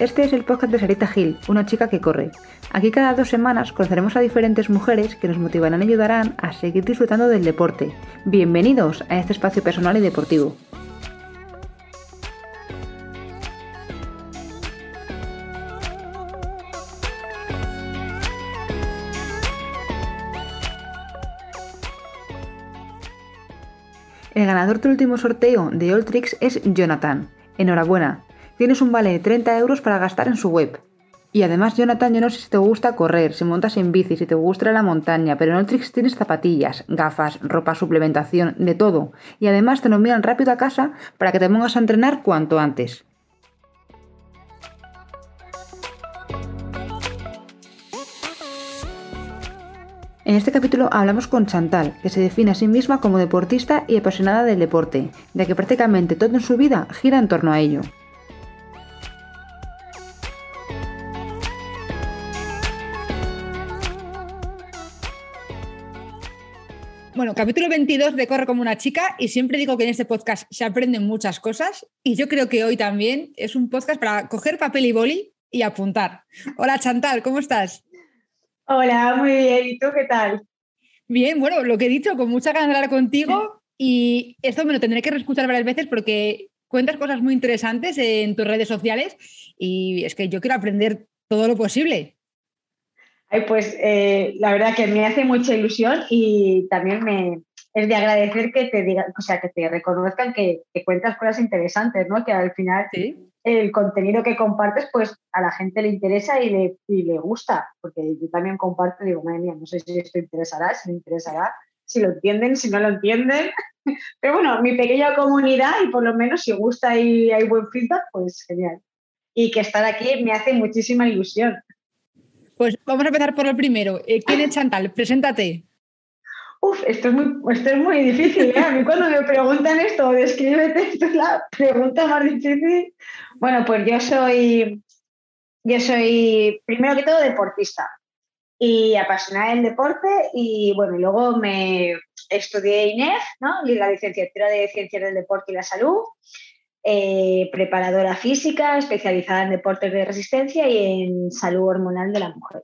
Este es el podcast de Sarita Gil, una chica que corre. Aquí cada dos semanas conoceremos a diferentes mujeres que nos motivarán y ayudarán a seguir disfrutando del deporte. Bienvenidos a este espacio personal y deportivo. El ganador del último sorteo de Alltrix es Jonathan. Enhorabuena, tienes un vale de 30 euros para gastar en su web. Y además, Jonathan, yo no sé si te gusta correr, si montas en bici, si te gusta la montaña, pero en Alltrix tienes zapatillas, gafas, ropa, suplementación, de todo. Y además te lo envían rápido a casa para que te pongas a entrenar cuanto antes. En este capítulo hablamos con Chantal, que se define a sí misma como deportista y apasionada del deporte, ya que prácticamente todo en su vida gira en torno a ello. Bueno, capítulo 22 de Corre como una chica y siempre digo que en este podcast se aprenden muchas cosas y yo creo que hoy también es un podcast para coger papel y boli y apuntar. Hola Chantal, ¿cómo estás? Hola, muy bien. ¿Y tú qué tal? Bien, bueno, lo que he dicho, con mucha ganas de hablar contigo y esto me lo tendré que reescuchar varias veces porque cuentas cosas muy interesantes en tus redes sociales y es que yo quiero aprender todo lo posible. Ay, pues eh, la verdad que me hace mucha ilusión y también me es de agradecer que te digan, o sea, que te reconozcan que, que cuentas cosas interesantes, ¿no? Que al final ¿Sí? el contenido que compartes, pues a la gente le interesa y le, y le gusta, porque yo también comparto digo, madre mía, no sé si esto interesará, si me interesará, si lo entienden, si no lo entienden. Pero bueno, mi pequeña comunidad y por lo menos si gusta y hay buen feedback, pues genial. Y que estar aquí me hace muchísima ilusión. Pues vamos a empezar por el primero. Eh, ¿Quién es Chantal? Preséntate. Uf, esto es muy, esto es muy difícil. ¿eh? A mí cuando me preguntan esto, descríbete, esto es la pregunta más difícil. Bueno, pues yo soy, yo soy primero que todo deportista y apasionada del deporte y bueno, luego me estudié INEF, ¿no? la licenciatura de Ciencias del Deporte y la Salud, eh, preparadora física, especializada en deportes de resistencia y en salud hormonal de la mujer.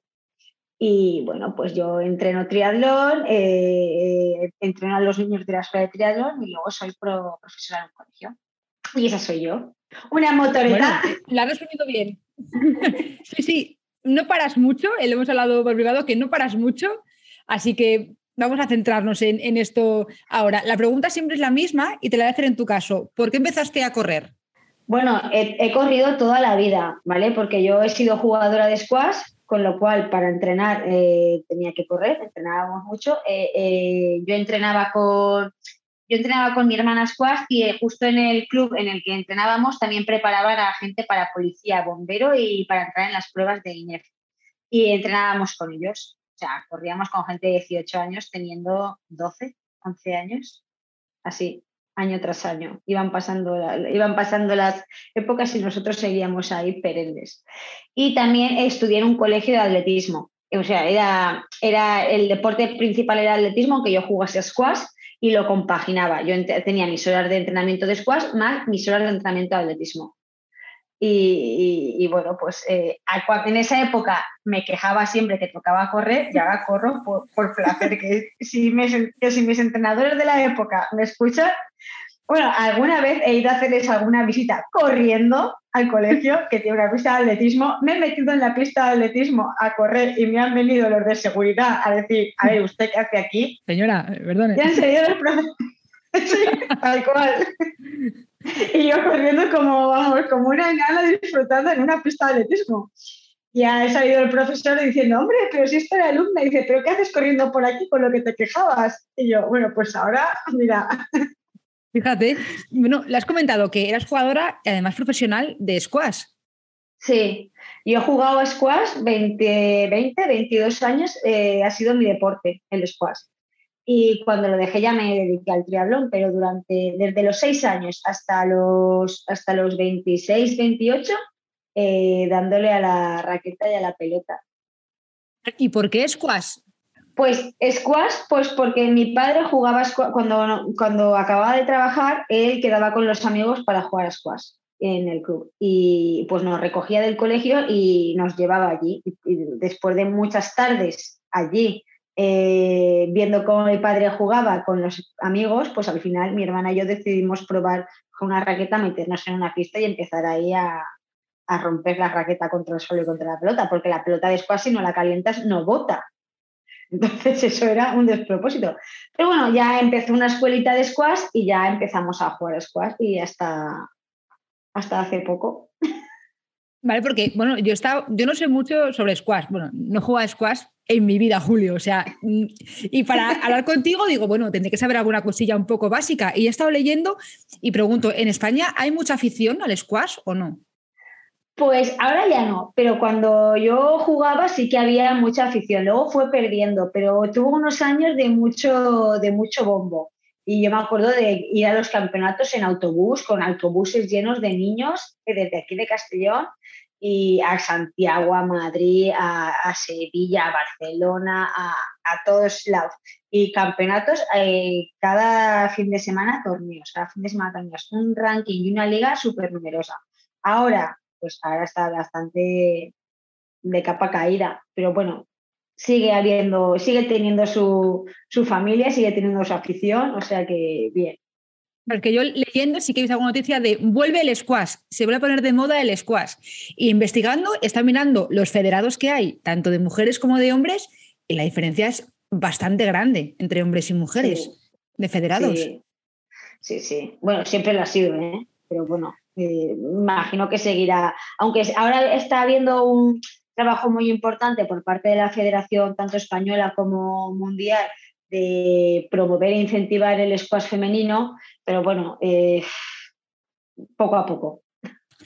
Y bueno, pues yo entreno triatlón, eh, entreno a los niños de la escuela de triatlón y luego soy pro, profesora en un colegio. Y esa soy yo. Una motoreta. Bueno, la has resumido bien. sí, sí, no paras mucho, eh, lo hemos hablado por privado, que no paras mucho, así que vamos a centrarnos en, en, esto ahora. La pregunta siempre es la misma y te la voy a hacer en tu caso. ¿Por qué empezaste a correr? Bueno, he, he corrido toda la vida, ¿vale? Porque yo he sido jugadora de squash, con lo cual para entrenar eh, tenía que correr, entrenábamos mucho. Eh, eh, yo entrenaba con yo entrenaba con mi hermana squash y justo en el club en el que entrenábamos también preparaban a gente para policía, bombero y para entrar en las pruebas de INEF. Y entrenábamos con ellos. O sea, corríamos con gente de 18 años teniendo 12, 11 años. Así, año tras año. Iban pasando, iban pasando las épocas y nosotros seguíamos ahí perennes. Y también estudié en un colegio de atletismo. O sea, era, era el deporte principal era atletismo, aunque yo jugase squash y lo compaginaba. Yo tenía mis horas de entrenamiento de squash más mis horas de entrenamiento de atletismo. Y, y, y bueno, pues eh, en esa época me quejaba siempre que tocaba correr y ahora corro por, por placer. Que si, me, que si mis entrenadores de la época me escuchan, bueno, alguna vez he ido a hacerles alguna visita corriendo al colegio, que tiene una pista de atletismo. Me he metido en la pista de atletismo a correr y me han venido los de seguridad a decir, a ver, ¿usted qué hace aquí? Señora, perdone. Y han seguido los sí, tal cual. Y yo corriendo como, vamos, como una enana disfrutando en una pista de atletismo. Y ha salido el profesor diciendo, hombre, pero si esta era alumna. Y dice, ¿pero qué haces corriendo por aquí con lo que te quejabas? Y yo, bueno, pues ahora, mira. Fíjate, bueno, le has comentado que eras jugadora y además profesional de squash. Sí, yo he jugado a squash 20, 20 22 años, eh, ha sido mi deporte, el squash. Y cuando lo dejé ya me dediqué al triatlón, pero durante, desde los 6 años hasta los, hasta los 26, 28, eh, dándole a la raqueta y a la pelota. ¿Y por qué squash? Pues squash, pues porque mi padre jugaba squash, cuando, cuando acababa de trabajar, él quedaba con los amigos para jugar a squash. en el club. Y pues nos recogía del colegio y nos llevaba allí. Y, después de muchas tardes allí, eh, viendo cómo mi padre jugaba con los amigos, pues al final mi hermana y yo decidimos probar con una raqueta, meternos en una pista y empezar ahí a, a romper la raqueta contra el suelo y contra la pelota, porque la pelota de squash si no la calientas no bota. Entonces eso era un despropósito. Pero bueno, ya empezó una escuelita de squash y ya empezamos a jugar squash y hasta, hasta hace poco. Vale, porque bueno, yo estaba, yo no sé mucho sobre squash. Bueno, no juego a squash en mi vida, Julio. O sea, y para hablar contigo digo, bueno, tendré que saber alguna cosilla un poco básica. Y he estado leyendo y pregunto, ¿en España hay mucha afición al squash o no? Pues ahora ya no, pero cuando yo jugaba sí que había mucha afición. Luego fue perdiendo, pero tuvo unos años de mucho, de mucho bombo. Y yo me acuerdo de ir a los campeonatos en autobús, con autobuses llenos de niños, desde aquí de Castellón, y a Santiago, a Madrid, a, Sevilla, a Barcelona, a, todos lados. Y campeonatos, eh, cada fin de semana torneos, cada fin de semana torneos, un ranking y una liga súper numerosa. Ahora, pues ahora está bastante de capa caída, pero bueno, sigue habiendo, sigue teniendo su, familia, sigue teniendo su afición, o sea que bien. Porque yo leyendo sí que he visto alguna noticia de vuelve el squash, se vuelve a poner de moda el squash. Y investigando, está mirando los federados que hay, tanto de mujeres como de hombres, y la diferencia es bastante grande entre hombres y mujeres de federados. Sí. sí, sí. Bueno, siempre lo ha sido, ¿eh? pero bueno, eh, imagino que seguirá, aunque ahora está habiendo un trabajo muy importante por parte de la federación, tanto española como mundial, de promover e incentivar el squash femenino, pero bueno, eh, poco a poco.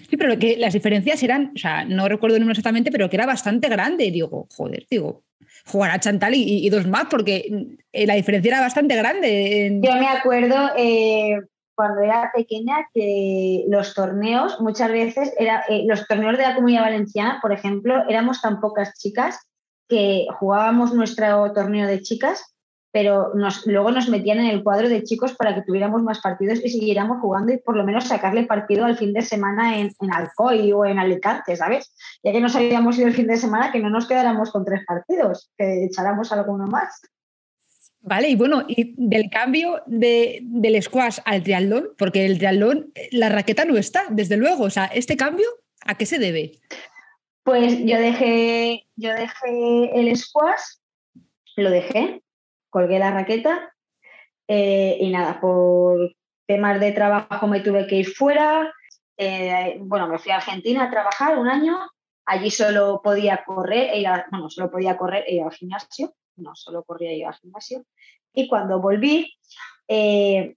Sí, pero que las diferencias eran, o sea, no recuerdo el número exactamente, pero que era bastante grande. Digo, joder, digo, jugar a Chantal y, dos más, porque eh, la diferencia era bastante grande. Yo me acuerdo, cuando era pequeña que los torneos, muchas veces, era, eh, los torneos de la Comunidad Valenciana, por ejemplo, éramos tan pocas chicas que jugábamos nuestro torneo de chicas, pero nos, luego nos metían en el cuadro de chicos para que tuviéramos más partidos y siguiéramos jugando y por lo menos sacarle partido al fin de semana en, en Alcoy o en Alicante, ¿sabes? Ya que nos habíamos ido el fin de semana, que no nos quedáramos con tres partidos, que echáramos alguno más. Vale, y bueno, y del cambio de, del squash al triatlón, porque el triatlón, la raqueta no está, desde luego. O sea, ¿este cambio a qué se debe? Pues yo dejé, yo dejé el squash, lo dejé, colgué la raqueta eh, y nada, por temas de trabajo me tuve que ir fuera. Eh, bueno, me fui a Argentina a trabajar un año. Allí solo podía correr, e bueno, solo podía correr e ir al gimnasio no solo corría yo al gimnasio. Y cuando volví, eh,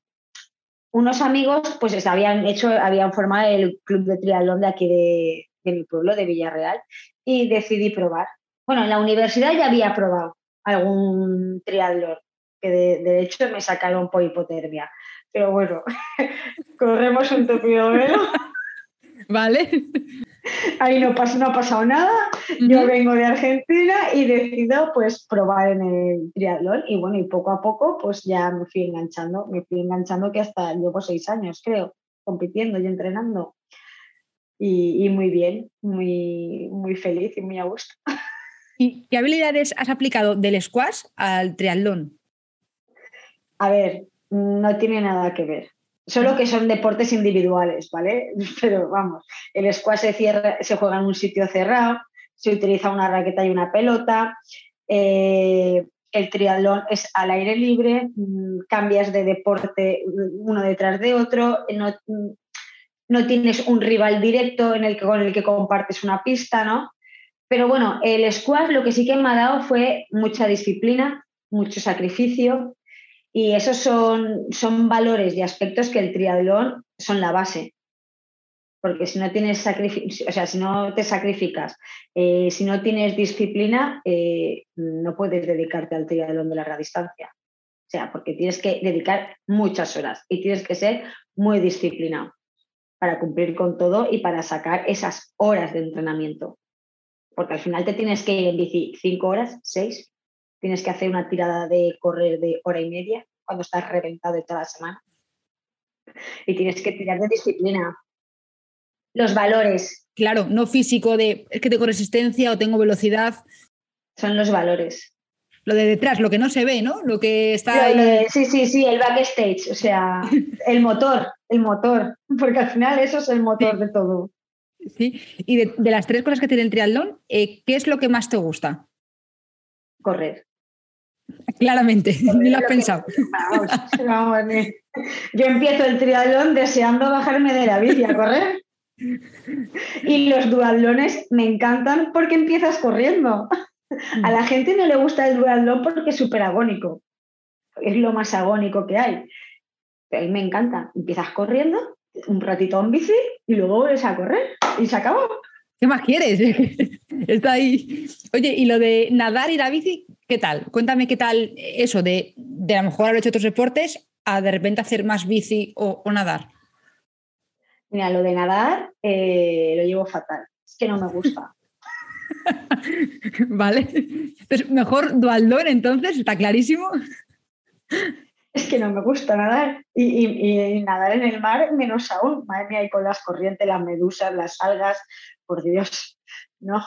unos amigos pues habían hecho, habían formado el club de triatlón de aquí de, mi pueblo, de Villarreal, y decidí probar. Bueno, en la universidad ya había probado algún triatlón, que de, hecho me sacaron por hipotermia. Pero bueno, corremos un tupido velo. Vale. Ahí no, no ha pasado nada. Yo vengo de Argentina y decido pues probar en el triatlón y bueno, y poco a poco pues ya me fui enganchando, me fui enganchando que hasta llevo seis años creo, compitiendo y entrenando. Y, muy bien, muy, muy feliz y muy a gusto. ¿Y qué habilidades has aplicado del squash al triatlón? A ver, no tiene nada que ver. Solo que son deportes individuales, ¿vale? Pero vamos, el squash se, cierra, se juega en un sitio cerrado, se utiliza una raqueta y una pelota. Eh, el triatlón es al aire libre, mm, cambias de deporte uno detrás de otro, no, no tienes un rival directo en el que, con el que compartes una pista, ¿no? Pero bueno, el squash lo que sí que me ha dado fue mucha disciplina, mucho sacrificio, y esos son, son valores y aspectos que el triatlón son la base. Porque si no tienes o sea, si no te sacrificas, eh, si no tienes disciplina, eh, no puedes dedicarte al triatlón de larga distancia. O sea, porque tienes que dedicar muchas horas y tienes que ser muy disciplinado para cumplir con todo y para sacar esas horas de entrenamiento. Porque al final te tienes que ir en bici cinco horas, seis, tienes que hacer una tirada de correr de hora y media cuando estás reventado de toda la semana. Y tienes que tirar de disciplina. Los valores. Claro, no físico de es que tengo resistencia o tengo velocidad. Son los valores. Lo de detrás, lo que no se ve, ¿no? Lo que está. Lo ahí. de- sí, sí, sí, el backstage, o sea, el motor, el motor, porque al final eso es el motor de todo. Sí. Y de, de las tres cosas que tiene el triatlón, eh, ¿qué es lo que más te gusta? Correr. Claramente, ni lo has que- pensado. Vamos, vamos, ni- Yo empiezo el triatlón deseando bajarme de la bici a correr. Y los duatlones me encantan porque empiezas corriendo. A la gente no le gusta el duatlón porque es súper agónico. Es lo más agónico que hay. Pero a mí me encanta. Empiezas corriendo, un ratito en bici y luego vuelves a correr y se acabó. ¿Qué más quieres? Está ahí. Oye, y lo de nadar y la bici, ¿qué tal? Cuéntame qué tal eso de, de a lo mejor haber hecho otros deportes a de repente hacer más bici o, o nadar. Mira, lo de nadar eh, lo llevo fatal. Es que no me gusta. ¿Vale? Entonces, mejor dualdón entonces, está clarísimo. Es que no me gusta nadar. Y, y- nadar en el mar, menos aún. Madre mía, y con las corrientes, las medusas, las algas, por Dios, no.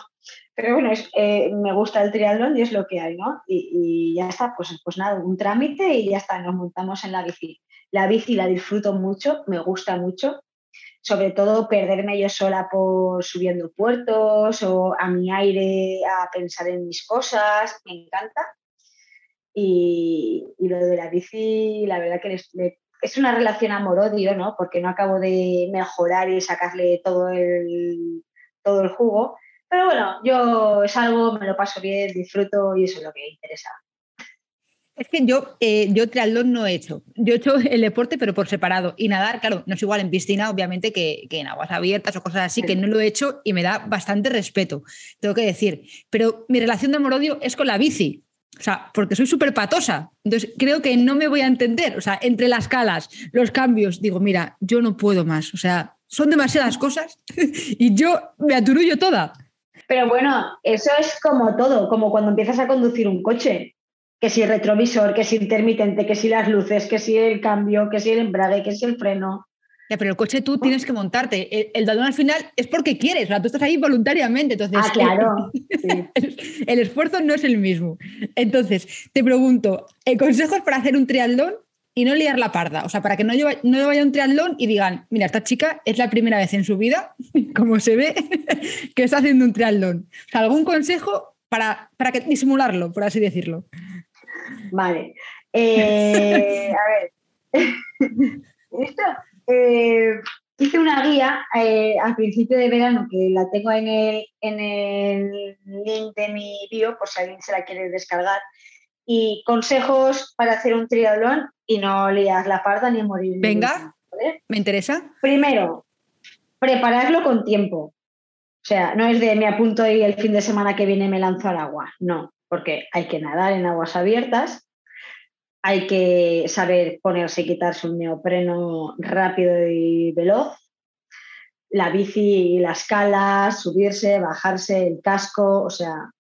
Pero bueno, es- eh, me gusta el triatlón y es lo que hay, ¿no? Y, y ya está, pues, pues nada, un trámite y ya está, nos montamos en la bici. La bici la disfruto mucho, me gusta mucho. Sobre todo perderme yo sola por subiendo puertos o a mi aire a pensar en mis cosas, me encanta. Y, y lo de la bici, la verdad que les- le- es una relación amor-odio, ¿no? Porque no acabo de mejorar y sacarle todo el, todo el jugo. Pero bueno, yo es algo, me lo paso bien, disfruto y eso es lo que interesa. Es que yo, eh, yo triatlón no he hecho. Yo he hecho el deporte, pero por separado. Y nadar, claro, no es igual en piscina, obviamente, que, que en aguas abiertas o cosas así, Sí. que no lo he hecho y me da bastante respeto, tengo que decir. Pero mi relación de amor-odio es con la bici. O sea, porque soy súper patosa. Entonces, creo que no me voy a entender. O sea, entre las calas, los cambios, digo, mira, yo no puedo más. O sea, son demasiadas cosas y yo me aturullo toda. Pero bueno, eso es como todo, como cuando empiezas a conducir un coche. Que si retrovisor, que si intermitente, que si las luces, que si el cambio, que si el embrague, que si el freno. Ya, pero el coche tú tienes que montarte. El, el duatlón al final es porque quieres, o sea, tú estás ahí voluntariamente. Entonces, Ah, claro. sí. el, esfuerzo no es el mismo. Entonces, te pregunto, ¿eh, consejos para hacer un triatlón y no liar la parda? O sea, para que no, lleva- no vaya a un triatlón y digan, mira, esta chica es la primera vez en su vida, como se ve, que está haciendo un triatlón. O sea, ¿algún consejo para, para que, disimularlo, por así decirlo? Vale. Eh, a ver. Esto, eh, hice una guía eh, al principio de verano que la tengo en el, en el link de mi bio, por si alguien se la quiere descargar. Y consejos para hacer un triatlón y no liar la parda ni morir. en Venga. ¿Me interesa? Primero, prepararlo con tiempo. O sea, no es de me apunto y el fin de semana que viene me lanzo al agua. No, porque hay que nadar en aguas abiertas, hay que saber ponerse y quitarse un neopreno rápido y veloz, la bici y las calas, subirse, bajarse, el casco, o sea,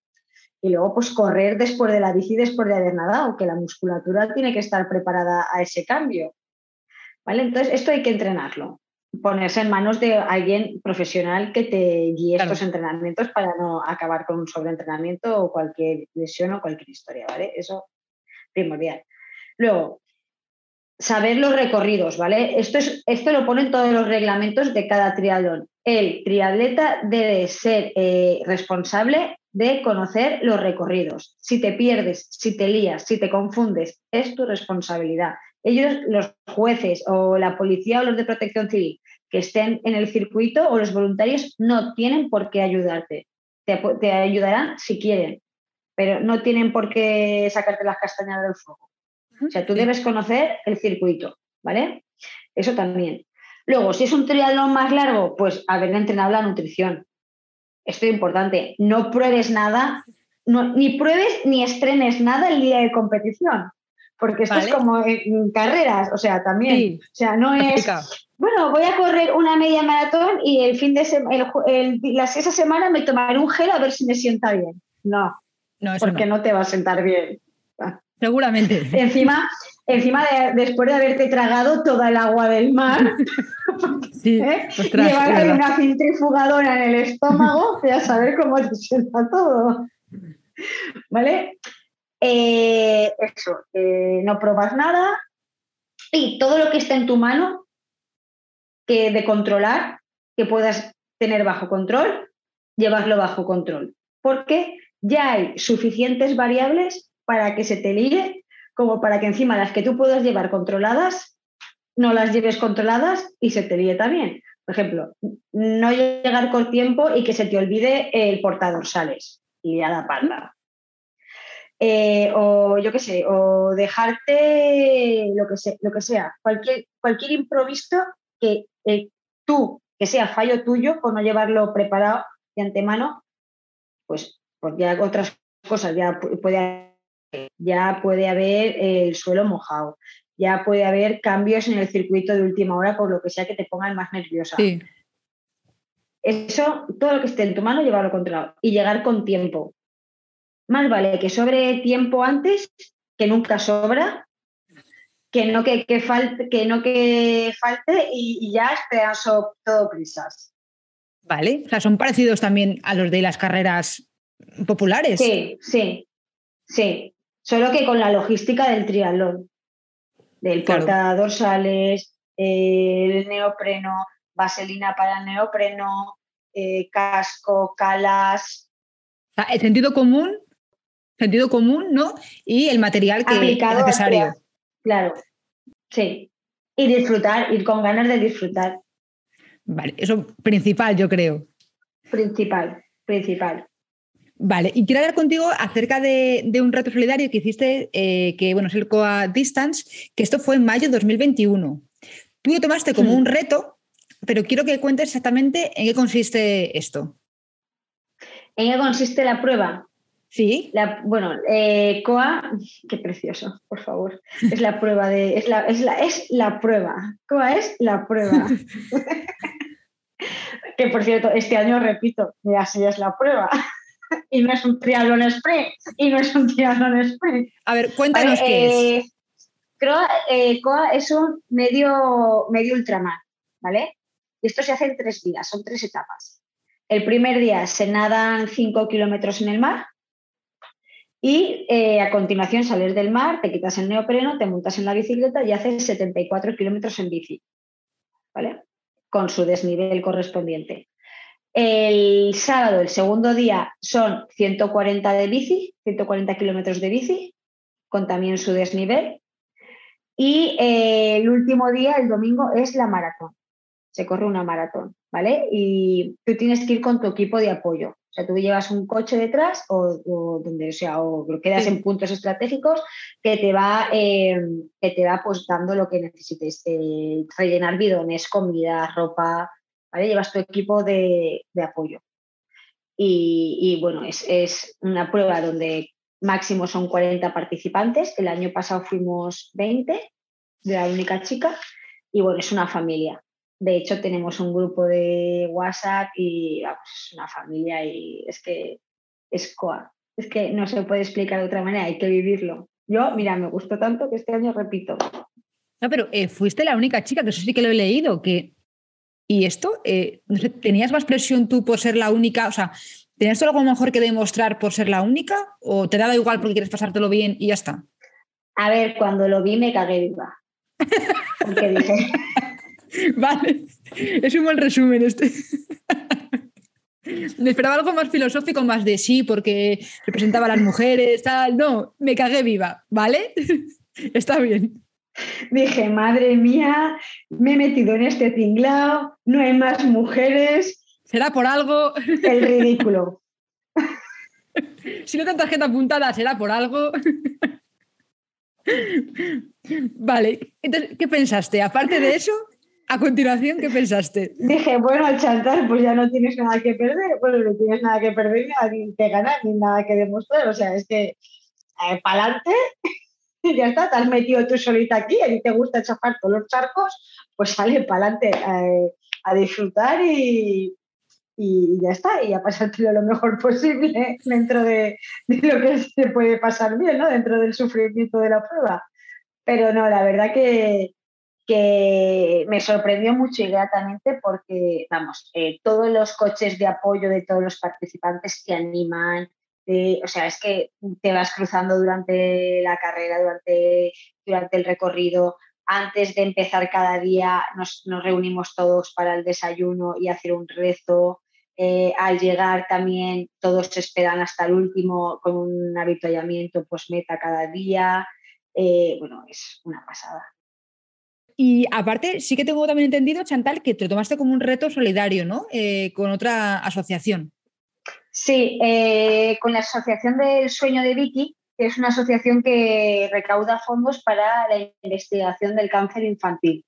y luego pues correr después de la bici, después de haber nadado, que la musculatura tiene que estar preparada a ese cambio. ¿Vale? Entonces, esto hay que entrenarlo ponerse en manos de alguien profesional que te guíe Claro. estos entrenamientos para no acabar con un sobreentrenamiento o cualquier lesión o cualquier historia, ¿vale? Eso primordial. Luego, saber los recorridos, ¿vale? Esto, es, esto lo ponen todos los reglamentos de cada triatlón. El triatleta debe ser eh, responsable de conocer los recorridos. Si te pierdes, si te lías, si te confundes, es tu responsabilidad. Ellos, los jueces o la policía o los de protección civil que estén en el circuito o los voluntarios no tienen por qué ayudarte. Te, te ayudarán si quieren, pero no tienen por qué sacarte las castañas del fuego. O sea, tú Sí. debes conocer el circuito, ¿vale? Eso también. Luego, si es un triatlón más largo, pues haber entrenado la nutrición. Esto es importante. No pruebes nada, no- ni pruebes ni estrenes nada el día de competición. Porque esto Vale. es como en, carreras, o sea, también. Sí. O sea, no es, bueno, voy a correr una media maratón y el fin de semana, esa semana me tomaré un gel a ver si me sienta bien. No, No, porque no. no te va a sentar bien. Seguramente. Encima, encima de, después de haberte tragado toda el agua del mar, Sí, ¿eh? ostras, llevar es ahí verdad. una centrifugadora en el estómago y a saber cómo te sienta todo. ¿Vale? Eh, eso, eh, no probas nada y todo lo que está en tu mano que de controlar, que puedas tener bajo control, llevarlo bajo control. Porque ya hay suficientes variables para que se te líe, como para que encima las que tú puedas llevar controladas, no las lleves controladas y se te líe también. Por ejemplo, no llegar con tiempo y que se te olvide el portadorsales y a la palma. Eh, o yo qué sé, o dejarte lo que, sea, lo que sea, cualquier, cualquier improviso que eh, tú, que sea fallo tuyo por no llevarlo preparado de antemano, pues, pues ya otras cosas, ya pu- puede, ya puede haber eh, el suelo mojado, ya puede haber cambios en el circuito de última hora por lo que sea que te pongan más nerviosa. Sí, Eso, todo lo que esté en tu mano, llevarlo controlado y llegar con tiempo. Más vale que sobre tiempo antes, que nunca sobra, que no que, que falte, que no que falte y, y ya esperan so- todo prisas. vale. O sea, son parecidos también a los de las carreras populares. Sí, sí, sí. Solo que con la logística del triatlón, del Claro. portadorsales, eh, el neopreno, vaselina para el neopreno, eh, casco, calas, el sentido común, sentido común, ¿no? Y el material que aplicado es necesario. Claro, sí. Y disfrutar, ir con ganas de disfrutar. Vale, eso principal, yo creo. Principal, principal. Vale, y quiero hablar contigo acerca de, de un reto solidario que hiciste, eh, que bueno, es el Coa Distance, que esto fue en mayo de 2021. Tú lo tomaste como Mm. un reto, pero quiero que cuentes exactamente en qué consiste esto. ¿En qué consiste la prueba? ¿Sí? La, bueno, eh, COA, qué precioso, por favor. Es la prueba de. Es la, es la, es la prueba. COA es la prueba. que por cierto, este año repito, mira, si es la prueba. Y no es un triatlón sprint. Y no es un triatlón sprint. A ver, cuéntanos qué es. eh, CROA, eh, COA es un medio, medio ultramar, ¿vale? Y esto se hace en tres días, son tres etapas. El primer día se nadan 5 kilómetros en el mar y eh, a continuación sales del mar, te quitas el neopreno, te montas en la bicicleta y haces 74 kilómetros en bici, ¿vale? Con su desnivel correspondiente. El sábado, el segundo día, son 140 de bici, 140 kilómetros de bici, con también su desnivel. Y eh, el último día, el domingo, es la maratón. Se corre una maratón, ¿vale? Y tú tienes que ir con tu equipo de apoyo. O sea, tú llevas un coche detrás o, o donde sea, o quedas Sí. en puntos estratégicos que te va, eh, que te va pues, dando lo que necesites. eh, rellenar bidones, comida, ropa, Llevas tu equipo de, apoyo. Y, bueno, es, una prueba donde máximo son 40 participantes. El año pasado fuimos 20 de la única chica y bueno, es una familia. De hecho, tenemos un grupo de WhatsApp y es una familia y es que es coa. Es que no se puede explicar de otra manera, hay que vivirlo. Yo, mira, me gustó tanto que este año repito. No, pero eh, fuiste la única chica, que eso sí que lo he leído, que... ¿Y esto? Eh, ¿Tenías más presión tú por ser la única? O sea, ¿tenías algo mejor que demostrar por ser la única? ¿O te daba igual porque quieres pasártelo bien y ya está? A ver, cuando lo vi me cagué viva. Porque dije, Vale, es un buen resumen este. Me esperaba algo más filosófico, más de sí, porque representaba a las mujeres, tal. No, me cagué viva, ¿vale? Está bien. Dije, madre mía, me he metido en este tinglao, no hay más mujeres, Será por algo. el ridículo. Si no tengo tarjeta apuntada, será por algo. Vale, entonces, ¿qué pensaste? Aparte de eso, a continuación, ¿qué pensaste? Dije, bueno, al chantar, pues ya no tienes nada que perder. Bueno, no tienes nada que perder, ni nada que ganar, ni nada que demostrar. O sea, es que eh, para adelante ya está, te has metido tú solita aquí, a ti te gusta chafar todos los charcos, pues sale para adelante eh, a disfrutar y, y ya está, y a pasártelo lo mejor posible dentro de, lo que se puede pasar bien, ¿no? Dentro del sufrimiento de la prueba. pero no, la verdad que, que me sorprendió mucho y gratamente porque, vamos, eh, todos los coches de apoyo de todos los participantes te animan, o sea, es que te vas cruzando durante la carrera, durante, durante el recorrido. Antes de empezar cada día nos, reunimos todos para el desayuno y hacer un rezo. Eh, al llegar también todos se esperan hasta el último con un avituallamiento pues meta cada día. Eh, bueno, es una pasada. Y aparte, sí que tengo también entendido, Chantal, que te tomaste como un reto solidario, ¿no? Eh, con otra asociación. Sí, eh, con la Asociación del Sueño de Vicky, que es una asociación que recauda fondos para la investigación del cáncer infantil,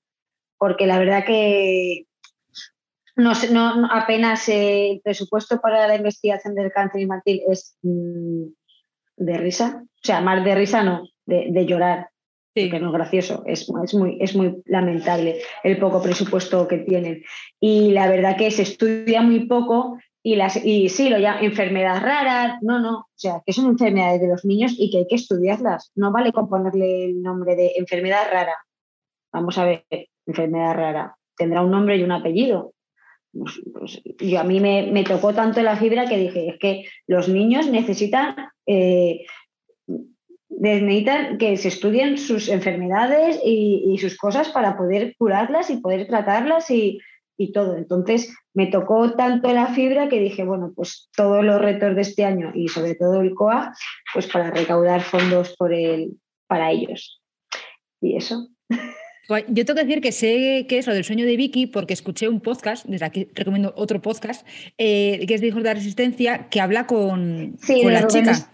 porque la verdad que no, apenas eh, el presupuesto para la investigación del cáncer infantil es mm, de risa, o sea, más de risa no, de, llorar, que no es gracioso, es, es, muy, es muy lamentable el poco presupuesto que tienen. Y la verdad que se estudia muy poco y, las, y sí, lo llaman enfermedades raras, no, no, o sea, que son enfermedades de los niños y que hay que estudiarlas. No vale con ponerle el nombre de enfermedad rara. Vamos a ver, enfermedad rara. Tendrá un nombre y un apellido. Pues, pues, yo a mí me, tocó tanto la fibra que dije, es que los niños necesitan, eh, necesitan que se estudien sus enfermedades y, y, sus cosas para poder curarlas y poder tratarlas y, y todo. Entonces me tocó tanto la fibra que dije, bueno, pues todos los retos de este año y sobre todo el COA, pues para recaudar fondos por el, para ellos. Y eso. Yo tengo que decir que sé que es lo del sueño de Vicky porque escuché un podcast, desde aquí recomiendo otro podcast, eh, que es de Hijos de la Resistencia, que habla con, con la chica.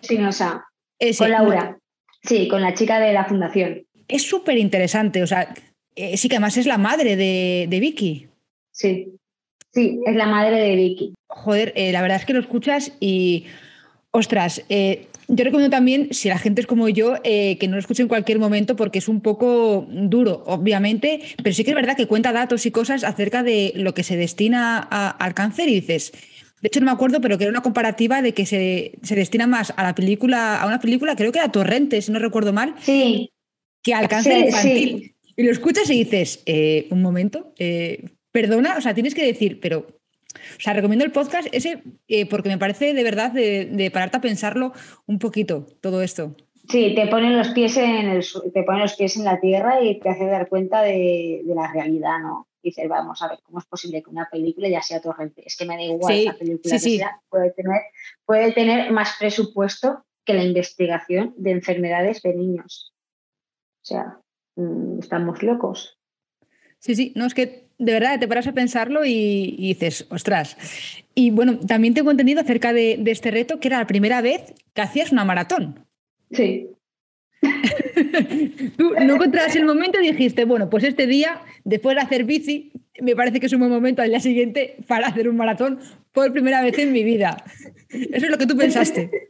con Laura. Sí, con la chica de la fundación. Es súper interesante, o sea, eh, sí que además es la madre de, de Vicky. Sí, sí, es la madre de Vicky. Joder, eh, la verdad es que lo escuchas y, ostras, eh, yo recomiendo también, si la gente es como yo, eh, que no lo escuche en cualquier momento porque es un poco duro, obviamente, pero sí que es verdad que cuenta datos y cosas acerca de lo que se destina al cáncer y dices, de hecho no me acuerdo, pero que era una comparativa de que se, destina más a la película, a una película, creo que era Torrente, si no recuerdo mal, sí. que al cáncer infantil. Y lo escuchas y dices, un momento, perdona, o sea, tienes que decir, pero, o sea, recomiendo el podcast ese eh, porque me parece de verdad de, pararte a pensarlo un poquito, todo esto. Sí, te ponen los pies en el, te ponen los pies en la tierra y te hace dar cuenta de, la realidad, ¿no? Dices, vamos a ver, ¿cómo es posible que una película ya sea torrente? Es que me da igual la película que sea, puede tener, puede tener más presupuesto que la investigación de enfermedades de niños. O sea, mm, estamos locos. Sí, sí, no, es que de verdad te paras a pensarlo y, dices, ostras. Y bueno, también tengo entendido acerca de, este reto que era la primera vez que hacías una maratón. Sí. Tú no encontrabas el momento y dijiste, bueno, pues este día, después de hacer bici, me parece que es un buen momento al día siguiente para hacer un maratón por primera vez en mi vida. Eso es lo que tú pensaste.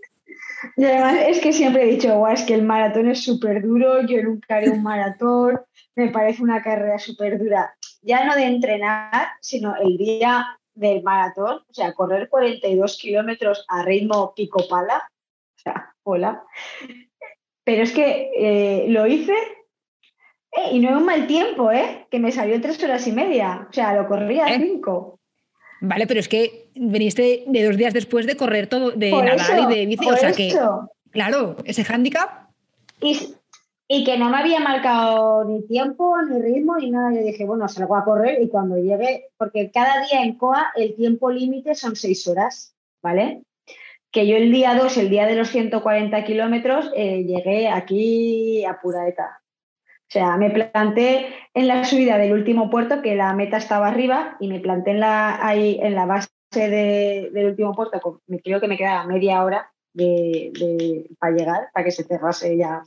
Y además es que siempre he dicho, guau, es que el maratón es súper duro, yo nunca haré un maratón, me parece una carrera súper dura ya no de entrenar, sino el día del maratón, o sea, correr 42 kilómetros a ritmo pico pala, o sea, hola. Pero es que eh, lo hice eh, y no es un mal tiempo, ¿eh? Que me salió tres horas y media, o sea, lo corrí a ¿Eh? cinco. Vale, pero es que viniste de dos días después de correr todo, de nadar y de bici, o sea que, claro, ese hándicap. Y, y que no me había marcado ni tiempo, ni ritmo, ni nada. Yo dije, bueno, salgo a correr y cuando llegue, porque cada día en COA el tiempo límite son seis horas, ¿vale? Que yo el día 2, el día de los 140 kilómetros, eh, llegué aquí a Puraeta. O sea, me planté en la subida del último puerto, que la meta estaba arriba, y me planté en la, ahí en la base del último puerto, creo que me quedaba media hora de, para llegar, para que se cerrase ya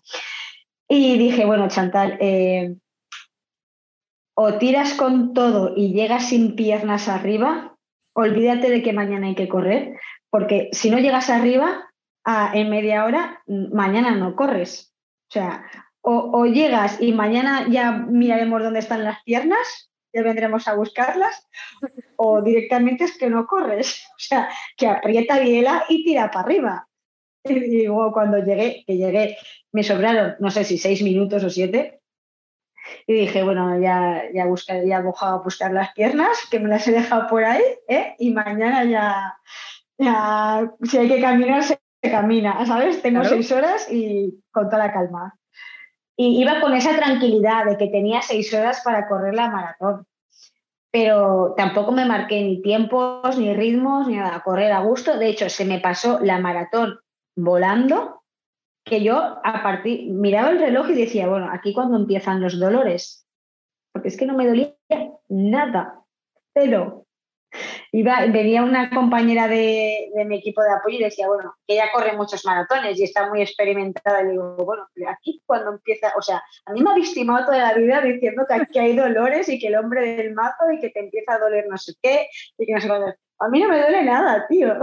y dije, bueno, Chantal, eh, o tiras con todo y llegas sin piernas arriba, olvídate de que mañana hay que correr, porque si no llegas arriba en media hora, mañana no corres. O sea, o, llegas y mañana ya miraremos dónde están las piernas, ya vendremos a buscarlas, o directamente es que no corres. O sea, que aprieta biela y tira para arriba. Y luego cuando llegué, que llegué, me sobraron, no sé si seis minutos o siete. Y dije, bueno, ya, ya, buscar, ya he a buscar las piernas, que me las he dejado por ahí, ¿eh? y mañana ya, ya, si hay que caminar, se camina, ¿sabes? Tengo seis horas y con toda la calma. Y iba con esa tranquilidad de que tenía seis horas para correr la maratón. Pero tampoco me marqué ni tiempos, ni ritmos, ni nada, correr a gusto. De hecho, se me pasó la maratón volando, que yo a partir, miraba el reloj y decía, bueno, aquí cuando empiezan los dolores, porque es que no me dolía nada, pero Iba, venía una compañera de, mi equipo de apoyo y decía, bueno, que ella corre muchos maratones y está muy experimentada. Y digo, bueno, aquí cuando empieza, o sea, a mí me ha vistimado toda la vida diciendo que aquí hay dolores y que el hombre del mazo y que te empieza a doler no sé qué y que no sé A mí no me duele nada, tío.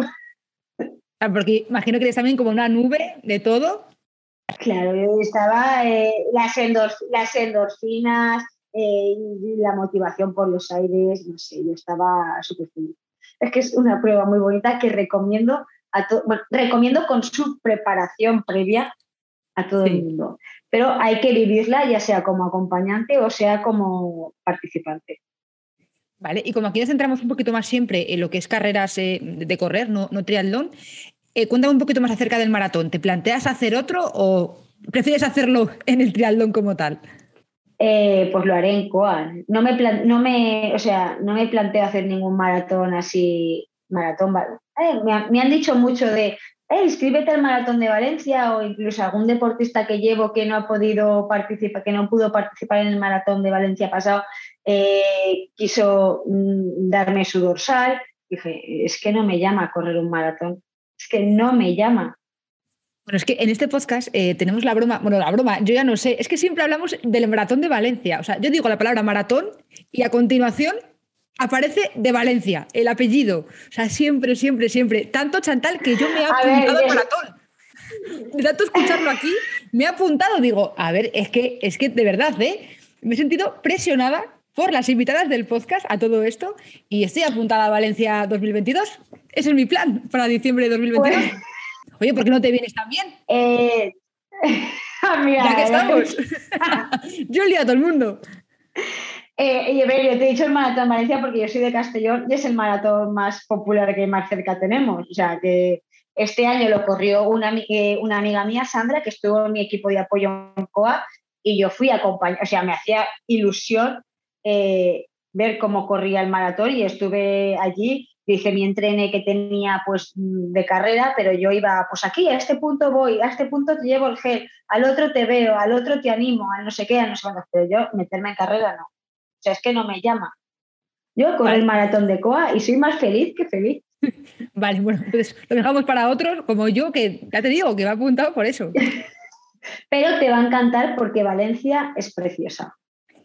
Ah, porque imagino que eres también como una nube de todo. Claro, yo estaba eh, las, las endorfinas, eh, la motivación por los aires, no sé, yo estaba súper feliz. Es que es una prueba muy bonita que recomiendo a todo, bueno, recomiendo con su preparación previa a todo el mundo, pero hay que vivirla ya sea como acompañante o sea como participante. Vale, y como aquí nos centramos un poquito más siempre en lo que es carreras eh, de correr, no, no triatlón, eh, cuéntame un poquito más acerca del maratón. ¿Te planteas hacer otro o prefieres hacerlo en el triatlón como tal? Eh, pues lo haré en Coa. No me, no, me, o sea, no me planteo hacer ningún maratón así, maratón. Me, han dicho mucho de, inscríbete al maratón de Valencia o incluso algún deportista que llevo que no ha podido participar, que no pudo participar en el maratón de Valencia pasado, quiso mm, darme su dorsal. Dije, es que no me llama a correr un maratón, es que no me llama. Bueno, es que en este podcast eh, tenemos la broma, bueno, la broma, yo ya no sé, es que siempre hablamos del maratón de Valencia. O sea, yo digo la palabra maratón y a continuación aparece de Valencia, el apellido. O sea, siempre, siempre, siempre. Tanto Chantal que yo me he apuntado al maratón. De tanto escucharlo aquí, me he apuntado, digo, a ver, es que, es que de verdad, ¿eh? Me he sentido presionada por las invitadas del podcast a todo esto y estoy apuntada a Valencia 2022. Ese es mi plan para diciembre de 2022. Oye, ¿por qué no te vienes también? Eh, mira, ya que estamos. yo lío a todo el mundo. Eh, yo te he dicho el maratón Valencia porque yo soy de Castellón y es el maratón más popular que más cerca tenemos. O sea, que este año lo corrió una, eh, una amiga mía, Sandra, que estuvo en mi equipo de apoyo en COA y yo fui a acompañar, o sea, me hacía ilusión eh, ver cómo corría el maratón y estuve allí Dice mi entrene que tenía pues de carrera, pero yo iba pues aquí, a este punto voy, a este punto te llevo el gel, al otro te veo, al otro te animo, a no sé qué, a no sé cuándo, pero yo meterme en carrera no. O sea, es que no me llama. Yo corro el maratón de COA y soy más feliz que feliz. Vale, bueno, entonces lo dejamos para otros como yo, que ya te digo, que va apuntado por eso. pero te va a encantar porque Valencia es preciosa.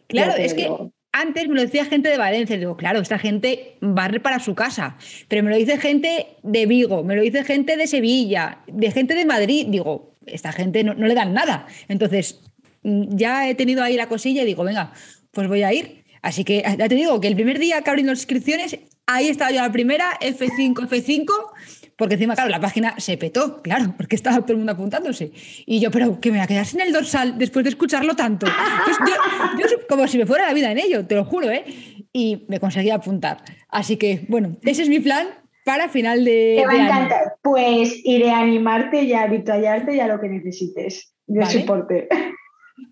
Claro, es que antes me lo decía gente de Valencia, digo, claro, esta gente barre para su casa, pero me lo dice gente de Vigo, me lo dice gente de Sevilla, de gente de Madrid, digo, esta gente no, le dan nada. Entonces, mm, ya he tenido ahí la cosilla y digo, venga, pues voy a ir. Así que ya te digo que el primer día que abrí las inscripciones, ahí estaba yo la primera, F5, F5, porque encima, claro, la página se petó, claro, porque estaba todo el mundo apuntándose. Y yo, pero que me voy a quedar sin el dorsal después de escucharlo tanto. yo, como si me fuera la vida en ello, te lo juro, ¿eh? Y me conseguí apuntar. Así que, bueno, ese es mi plan para final de. Te va a encantar. Pues iré a animarte y a habituallarte y a lo que necesites de soporte.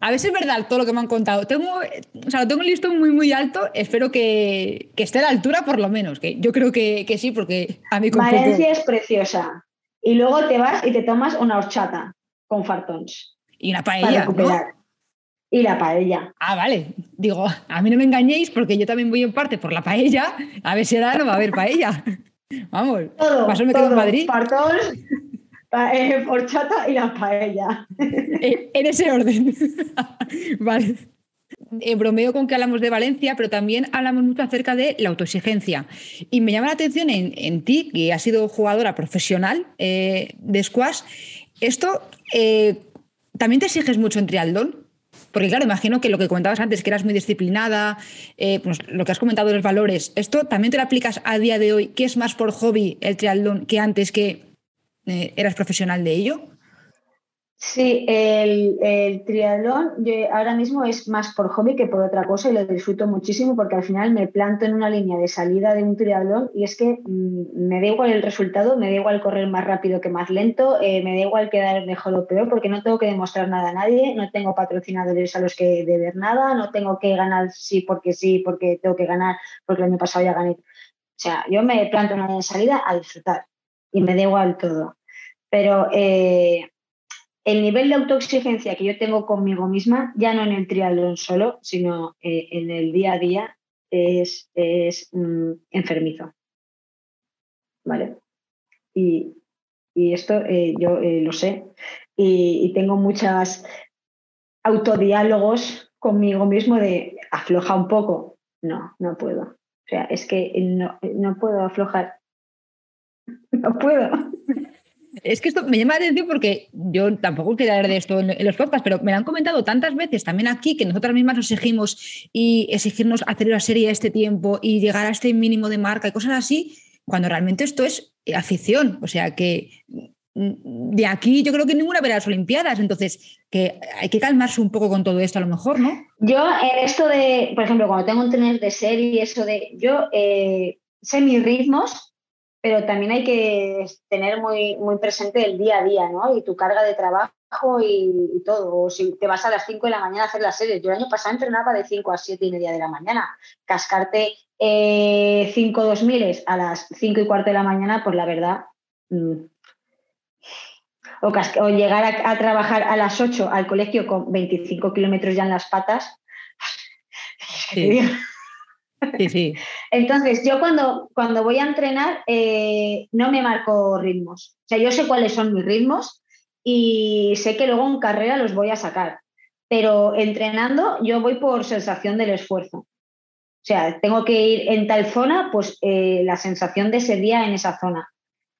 A ver si es verdad todo lo que me han contado. Tengo, o sea, lo tengo listo muy, muy alto. Espero que, esté a la altura, por lo menos. Que yo creo que, sí, porque a mí con Valencia es preciosa. Y luego te vas y te tomas una horchata con fartons. Y una paella. Y la paella. Ah, vale. Digo, a mí no me engañéis porque yo también voy en parte por la paella. A ver si ahora no va a haber paella. Vamos. Todo, me quedo en Madrid. Fartons, eh, horchata y la paella. Eh, en ese orden. vale. Eh, bromeo con que hablamos de Valencia, pero también hablamos mucho acerca de la autoexigencia. Y me llama la atención en, ti, que has sido jugadora profesional de squash, esto, ¿también te exiges mucho en triatlón? Porque claro, imagino que lo que comentabas antes, que eras muy disciplinada, pues lo que has comentado de los valores, ¿esto también te lo aplicas a día de hoy? ¿Qué es más por hobby el triatlón que antes que eh, eras profesional de ello? Sí, el, triatlón ahora mismo es más por hobby que por otra cosa y lo disfruto muchísimo porque al final me planto en una línea de salida de un triatlón y es que mm, me da igual el resultado, me da igual correr más rápido que más lento, eh, me da igual quedar mejor o peor porque no tengo que demostrar nada a nadie, no tengo patrocinadores a los que deber nada, no tengo que ganar sí porque sí, porque tengo que ganar porque el año pasado ya gané. O sea, yo me planto en una línea de salida a disfrutar y me da igual todo. Pero eh, el nivel de autoexigencia que yo tengo conmigo misma, ya no en el triatlón solo, sino eh, en el día a día, es, mm, enfermizo. ¿Vale? Y, esto eh, yo lo sé. Y, tengo muchas autodiálogos conmigo mismo de afloja un poco. No, no puedo. O sea, es que no, no puedo aflojar. No puedo. Es que esto me llama la atención porque yo tampoco quiero hablar de esto en, los podcasts, pero me lo han comentado tantas veces también aquí que nosotras mismas nos exigimos y exigirnos hacer la serie a este tiempo y llegar a este mínimo de marca y cosas así, cuando realmente esto es afición. O sea que mm, de aquí yo creo que ninguna verá las Olimpiadas, entonces que hay que calmarse un poco con todo esto a lo mejor, ¿no? Yo en esto de, por ejemplo, cuando tengo un tener de serie, eso de, yo eh, sé mis ritmos pero también hay que tener muy, muy presente el día a día, ¿no? Y tu carga de trabajo y, todo. O si te vas a las 5 de la mañana a hacer las series. Yo el año pasado entrenaba de 5 a 7 y media de la mañana. Cascarte eh, 5 2000 a las 5 y cuarto de la mañana, pues la verdad. Mm. O, llegar a, trabajar a las 8 al colegio con 25 kilómetros ya en las patas. Sí. Sí, sí. Entonces, yo cuando, cuando voy a entrenar eh, no me marco ritmos. O sea, yo sé cuáles son mis ritmos y sé que luego en carrera los voy a sacar. Pero entrenando yo voy por sensación del esfuerzo. O sea, tengo que ir en tal zona, pues eh, la sensación de ese día en esa zona.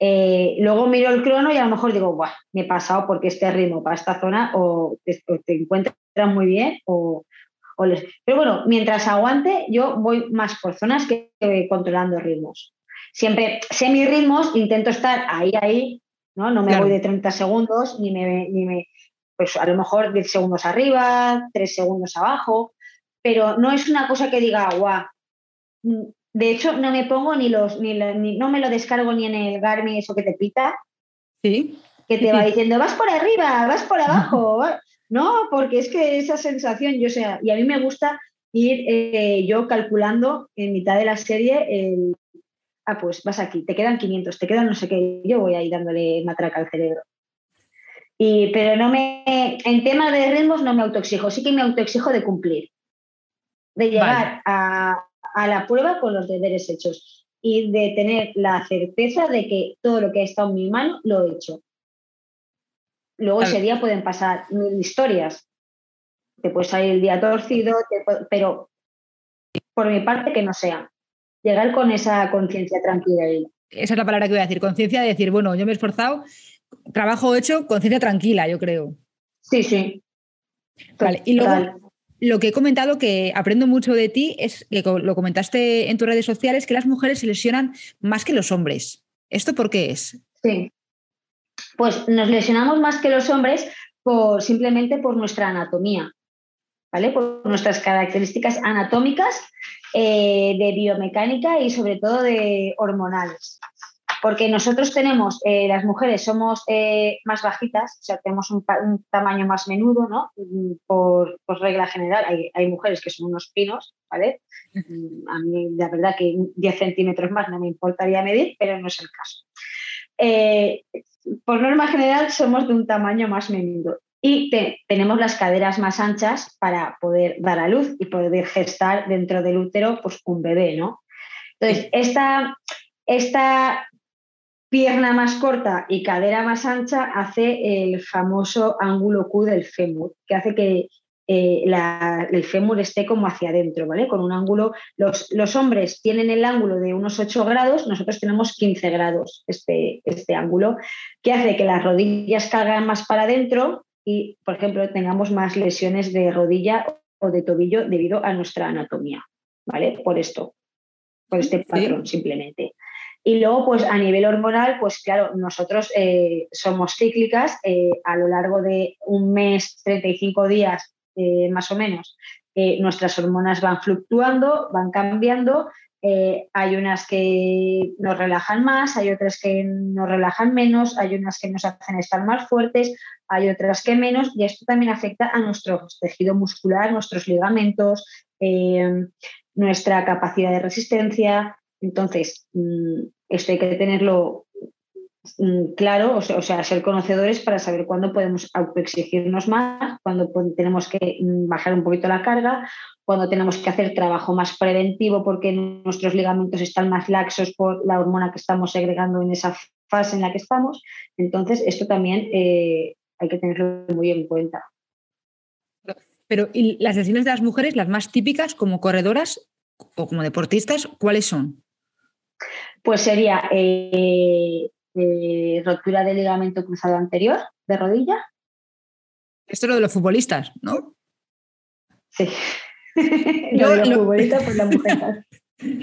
Eh, luego miro el crono y a lo mejor digo, Buah, me he pasado porque este ritmo para esta zona o o te encuentras muy bien o, pero bueno, mientras aguante, yo voy más por zonas que controlando ritmos. Siempre sé mis ritmos, intento estar ahí, ahí, ¿no? No me voy de 30 segundos, ni me, ni me, pues a lo mejor 10 segundos arriba, 3 segundos abajo, pero no es una cosa que diga, guau. De hecho, no me pongo ni los, ni, no me lo descargo ni en el Garmin, eso que te pita. Sí. Que te va diciendo, vas por arriba, vas por abajo. No, porque es que esa sensación, yo sea, y a mí me gusta ir eh, yo calculando en mitad de la serie, el, ah, pues vas aquí, te quedan 500, te quedan no sé qué, yo voy ahí dándole matraca al cerebro. Y, pero no me, en tema de ritmos no me autoexijo, sí que me autoexijo de cumplir, de llegar a, a la prueba con los deberes hechos y de tener la certeza de que todo lo que ha estado en mi mano lo he hecho. Luego ese día pueden pasar mil historias. Te puede salir el día torcido, pero por mi parte que no sea. Llegar con esa conciencia tranquila. Esa es la palabra que voy a decir, conciencia de decir, bueno, yo me he esforzado, trabajo hecho, conciencia tranquila, yo creo. Sí, sí. Vale, y luego lo que he comentado que aprendo mucho de ti es que lo comentaste en tus redes sociales, que las mujeres se lesionan más que los hombres. ¿Esto por qué es? Sí pues nos lesionamos más que los hombres simplemente por nuestra anatomía, ¿vale? Por nuestras características anatómicas, eh, de biomecánica y sobre todo de hormonales. Porque nosotros tenemos, eh, las mujeres somos eh, más bajitas, o sea, tenemos un, tamaño más menudo, ¿no? Por, regla general, hay, mujeres que son unos pinos, ¿vale? A mí, la verdad, que 10 centímetros más no me importaría medir, pero no es el caso por norma general somos de un tamaño más menudo y tenemos las caderas más anchas para poder dar a luz y poder gestar dentro del útero pues, un bebé, ¿no? Entonces, esta, esta pierna más corta y cadera más ancha hace el famoso ángulo Q del fémur, que hace que eh, el fémur esté como hacia adentro, ¿vale? Con un ángulo, los, los, hombres tienen el ángulo de unos 8 grados, nosotros tenemos 15 grados este, este ángulo, que hace que las rodillas caigan más para adentro y, por ejemplo, tengamos más lesiones de rodilla o de tobillo debido a nuestra anatomía, ¿vale? Por esto, por este patrón simplemente. Y luego, pues a nivel hormonal, pues claro, nosotros eh, somos cíclicas eh, a lo largo de un mes, 35 días eh, más o menos. nuestras hormonas van fluctuando, van cambiando. hay unas que nos relajan más, hay otras que nos relajan menos, hay unas que nos hacen estar más fuertes, hay otras que menos, y esto también afecta a nuestro tejido muscular, nuestros ligamentos, nuestra capacidad de resistencia. Entonces, mm, esto hay que tenerlo claro, o sea, ser conocedores para saber cuándo podemos autoexigirnos más, cuándo tenemos que mm, bajar un poquito la carga, cuándo tenemos que hacer trabajo más preventivo porque nuestros ligamentos están más laxos por la hormona que estamos segregando en esa fase en la que estamos. Entonces, esto también eh, hay que tenerlo muy en cuenta. Pero ¿y las lesiones de las mujeres, las más típicas como corredoras o como deportistas, cuáles son? Pues sería eh, eh, rotura del ligamento cruzado anterior de rodilla. Esto es lo de los futbolistas, ¿no? Sí. lo de los futbolistas, pues las mujeres.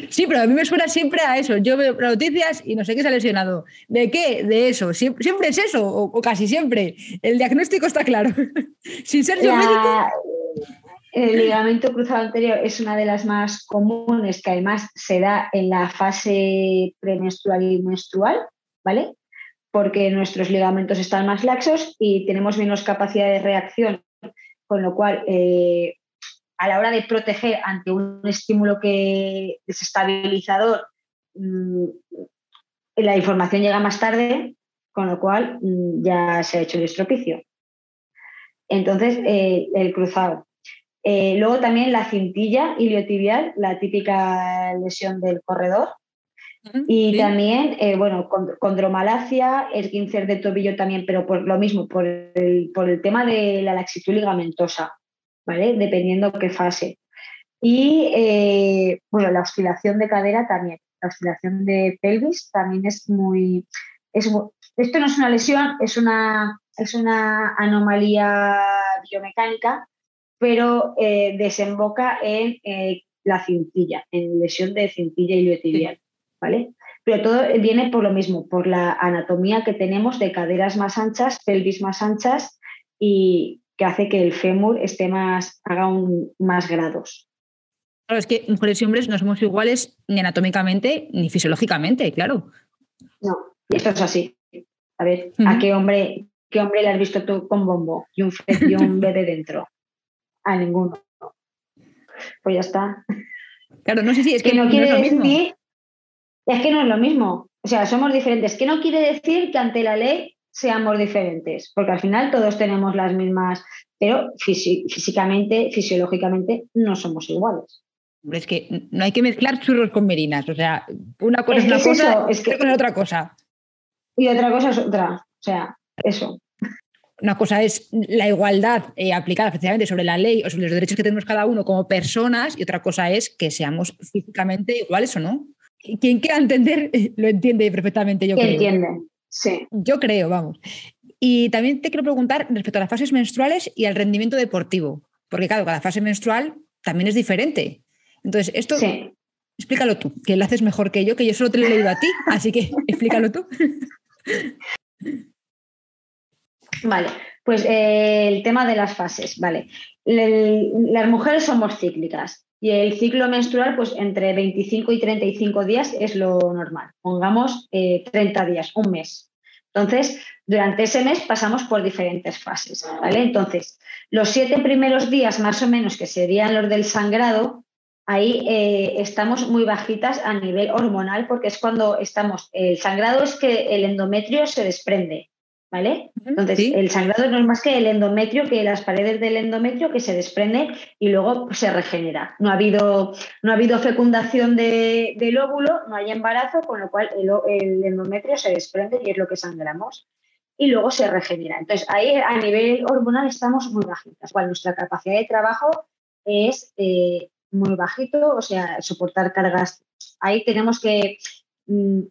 Sí, pero a mí me suena siempre a eso. Yo veo noticias y no sé qué se ha lesionado. ¿De qué? De eso. Siempre, es eso, o, casi siempre. El diagnóstico está claro. Sin ser yo médico. El ligamento cruzado anterior es una de las más comunes que además se da en la fase premenstrual y menstrual, ¿vale? Porque nuestros ligamentos están más laxos y tenemos menos capacidad de reacción, con lo cual eh, a la hora de proteger ante un estímulo que desestabilizador, mm, la información llega más tarde, con lo cual mm, ya se ha hecho el estropicio. Entonces, eh, el cruzado. Eh, luego también la cintilla iliotibial, la típica lesión del corredor. Y también, eh, bueno, condromalacia, esguincer de tobillo también, pero por lo mismo, por el, por el tema de la laxitud ligamentosa, ¿vale? Dependiendo qué fase. Y, eh, bueno, la oscilación de cadera también. La oscilación de pelvis también es muy, es esto no es una lesión, es una, es una anomalía biomecánica pero eh, desemboca en eh, la cintilla, en lesión de cintilla iliotibial, ¿vale? Pero todo viene por lo mismo, por la anatomía que tenemos de caderas más anchas, pelvis más anchas y que hace que el fémur esté más, haga un, más grados. Claro, es que mujeres y hombres no somos iguales ni anatómicamente ni fisiológicamente, claro. No, esto es así. A ver, ¿a qué hombre, qué hombre le has visto tú con bombo y un, y un bebé dentro? a ninguno. Pues ya está. Claro, no sé si es que, no quiere decir. Es que no es lo mismo. O sea, somos diferentes. Que no quiere decir que ante la ley seamos diferentes, porque al final todos tenemos las mismas, pero físicamente, fisiológicamente, no somos iguales. Es que no hay que mezclar churros con merinas. O sea, una cosa es, una cosa, es que, otra cosa. Y otra cosa es otra. O sea, eso una cosa es la igualdad eh, aplicada efectivamente sobre la ley o sobre los derechos que tenemos cada uno como personas y otra cosa es que seamos físicamente iguales o no. Quien quiera entender lo entiende perfectamente, yo creo. Entiende, sí. Yo creo, vamos. Y también te quiero preguntar respecto a las fases menstruales y al rendimiento deportivo, porque claro, cada fase menstrual también es diferente. Entonces, esto explícalo tú, que lo haces mejor que yo, que yo solo te lo he leído a ti, así que explícalo tú. Vale, pues eh, el tema de las fases, vale. las mujeres somos cíclicas y el ciclo menstrual, pues entre 25 y 35 días es lo normal. Pongamos 30 eh, días, un mes. Entonces, durante ese mes pasamos por diferentes fases, ¿vale? Entonces, los siete primeros días más o menos, que serían los del sangrado, ahí eh, estamos muy bajitas a nivel hormonal porque es cuando estamos, el sangrado es que el endometrio se desprende, ¿vale? Entonces, el sangrado no es más que el endometrio, que las paredes del endometrio que se desprende y luego se regenera. No ha habido, no ha habido fecundación del óvulo, no hay embarazo, con lo cual el, endometrio se desprende y es lo que sangramos. Y luego se regenera. Entonces, ahí a nivel hormonal estamos muy bajitas. Cual nuestra capacidad de trabajo es eh, muy bajito, o sea, soportar cargas. Ahí tenemos que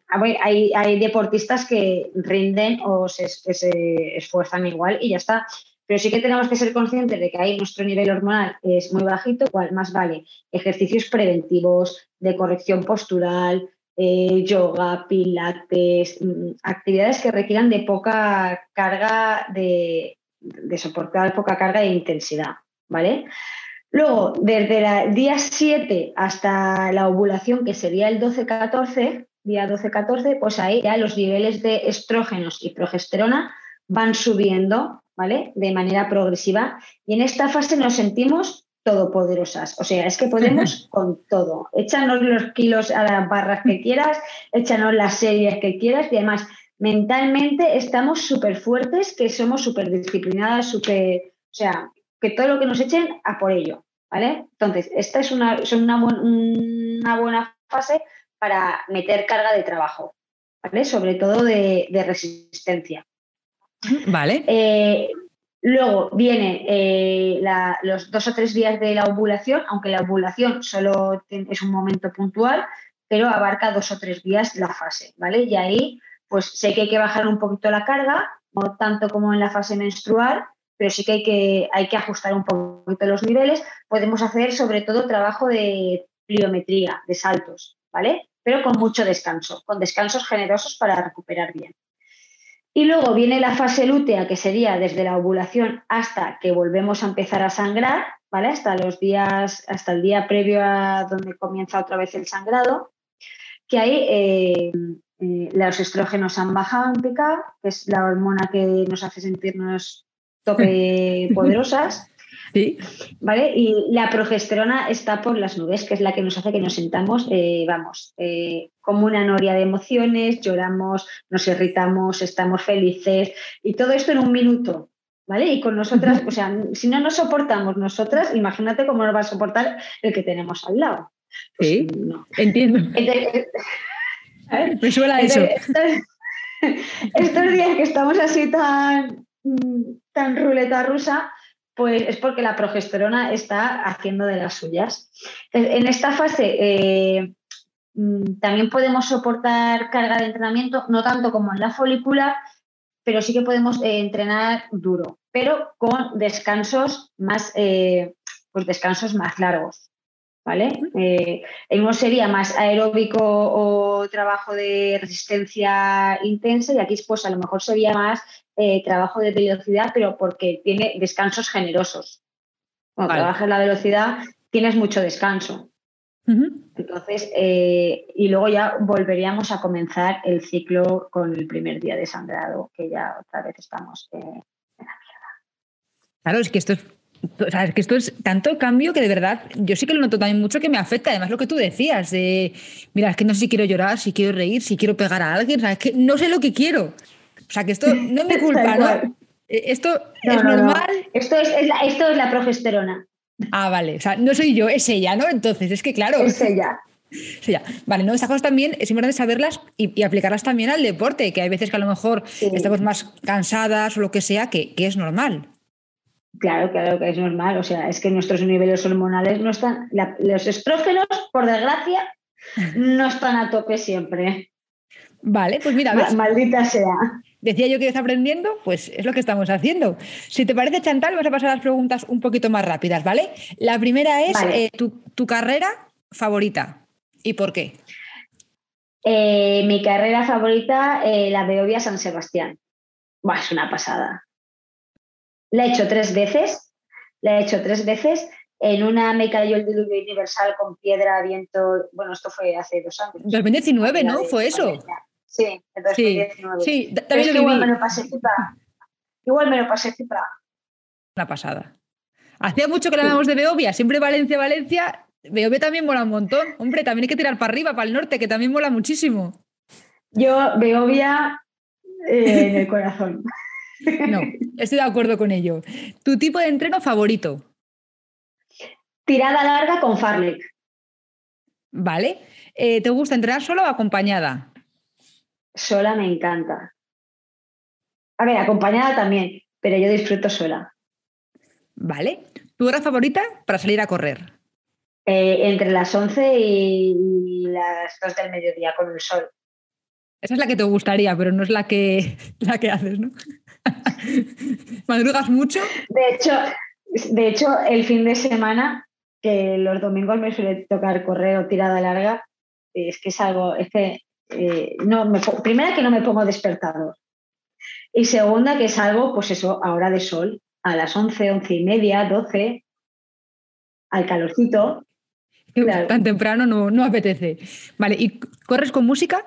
hay, hay, deportistas que rinden o se, esfuerzan igual y ya está. Pero sí que tenemos que ser conscientes de que ahí nuestro nivel hormonal es muy bajito, cual más vale ejercicios preventivos, de corrección postural, eh, yoga, pilates, mm, actividades que requieran de poca carga, de, de soportar poca carga e intensidad, ¿vale? Luego, desde el día 7 hasta la ovulación, que sería el 12-14, día 12-14, pues ahí ya los niveles de estrógenos y progesterona van subiendo, ¿vale? De manera progresiva. Y en esta fase nos sentimos todopoderosas. O sea, es que podemos con todo. Échanos los kilos a las barras que quieras, échanos las series que quieras y además mentalmente estamos súper fuertes, que somos súper disciplinadas, súper... O sea, que todo lo que nos echen a por ello, ¿vale? Entonces, esta es una, una, buena fase para meter carga de trabajo, ¿vale? Sobre todo de, resistencia. Vale. Eh, luego viene eh, los dos o tres días de la ovulación, aunque la ovulación solo es un momento puntual, pero abarca dos o tres días la fase, ¿vale? Y ahí, pues sé que hay que bajar un poquito la carga, no tanto como en la fase menstrual, pero sí que hay que, hay que ajustar un poquito los niveles. Podemos hacer sobre todo trabajo de pliometría, de saltos, ¿vale? Pero con mucho descanso, con descansos generosos para recuperar bien. Y luego viene la fase lútea, que sería desde la ovulación hasta que volvemos a empezar a sangrar, ¿vale? Hasta los días, hasta el día previo a donde comienza otra vez el sangrado, que ahí eh, eh, los estrógenos han bajado en que es la hormona que nos hace sentirnos tope poderosas. Sí. ¿Vale? Y la progesterona está por las nubes, que es la que nos hace que nos sentamos, eh, vamos, eh, como una noria de emociones, lloramos, nos irritamos, estamos felices y todo esto en un minuto. ¿Vale? Y con nosotras, o sea, si no nos soportamos nosotras, imagínate cómo nos va a soportar el que tenemos al lado. Pues sí, entiendo. Me suena eso. estos días que estamos así tan Mm, tan ruleta rusa, pues es porque la progesterona está haciendo de las suyas. En esta fase eh, mm, también podemos soportar carga de entrenamiento, no tanto como en la folicular, pero sí que podemos eh, entrenar duro, pero con descansos más, eh, pues descansos más largos. ¿Vale? uno sería más aeróbico o trabajo de resistencia intensa y aquí pues a lo mejor sería más eh, trabajo de velocidad, pero porque tiene descansos generosos. Cuando trabajas la velocidad, tienes mucho descanso. Entonces, eh, y luego ya volveríamos a comenzar el ciclo con el primer día de sangrado, que ya otra vez estamos en la mierda. Claro, es que esto es que esto es tanto cambio que de verdad yo sí que lo noto también mucho que me afecta. Además, lo que tú decías, de, mira, es que no sé si quiero llorar, si quiero reír, si quiero pegar a alguien, es que no sé lo que quiero. O sea, que esto no es mi culpa, ¿no? Eh, esto es normal. Esto, es, la, esto es la progesterona. Ah, vale. O sea, no soy yo, es ella, ¿no? Entonces, es que claro. Es ella. Es ella. Vale, ¿no? Estas cosas también es importante saberlas y, aplicarlas también al deporte, que hay veces que a lo mejor estamos más cansadas o lo que sea, que, es normal. Claro, claro que es normal. O sea, es que nuestros niveles hormonales no están. los estrógenos, por desgracia, no están a tope siempre. Vale, pues mira, Maldita sea. Decía yo que estás aprendiendo, pues es lo que estamos haciendo. Si te parece, Chantal, vamos a pasar a las preguntas un poquito más rápidas, ¿vale? La primera es eh, tu, carrera favorita y por qué. Eh, mi carrera favorita, eh, la de Obvia San Sebastián. es una pasada. La he hecho tres veces. La he hecho tres veces. En una me cayó el diluvio universal con piedra, viento. Bueno, esto fue hace dos años. 2019, ¿no? Fue eso. Sí, en 2019. Sí, también igual me lo pasé. Igual me lo pasé. Una pasada. Hacía mucho que le hablamos de Beovia, siempre Valencia, Valencia. Beovia también mola un montón. Hombre, también hay que tirar para arriba, para el norte, que también mola muchísimo. Yo, Beovia eh, en el corazón. No, estoy de acuerdo con ello. ¿Tu tipo de entreno favorito? Tirada larga con Farlek. Vale. Eh, ¿Te gusta entrenar solo o acompañada? Sola me encanta. A ver, acompañada también, pero yo disfruto sola. Vale. ¿Tu hora favorita para salir a correr? Eh, entre las 11 y las 2 del mediodía con el sol. Esa es la que te gustaría, pero no es la que, la que haces, ¿no? ¿Madrugas mucho? De hecho, de hecho, el fin de semana, que los domingos me suele tocar correr o tirada larga, es que es algo, es que eh, no me, primera que no me pongo despertador y segunda que es algo, pues eso, ahora de sol, a las 11, 11 y media, 12, al calorcito. Tan temprano no, no apetece. Vale, ¿y corres con música?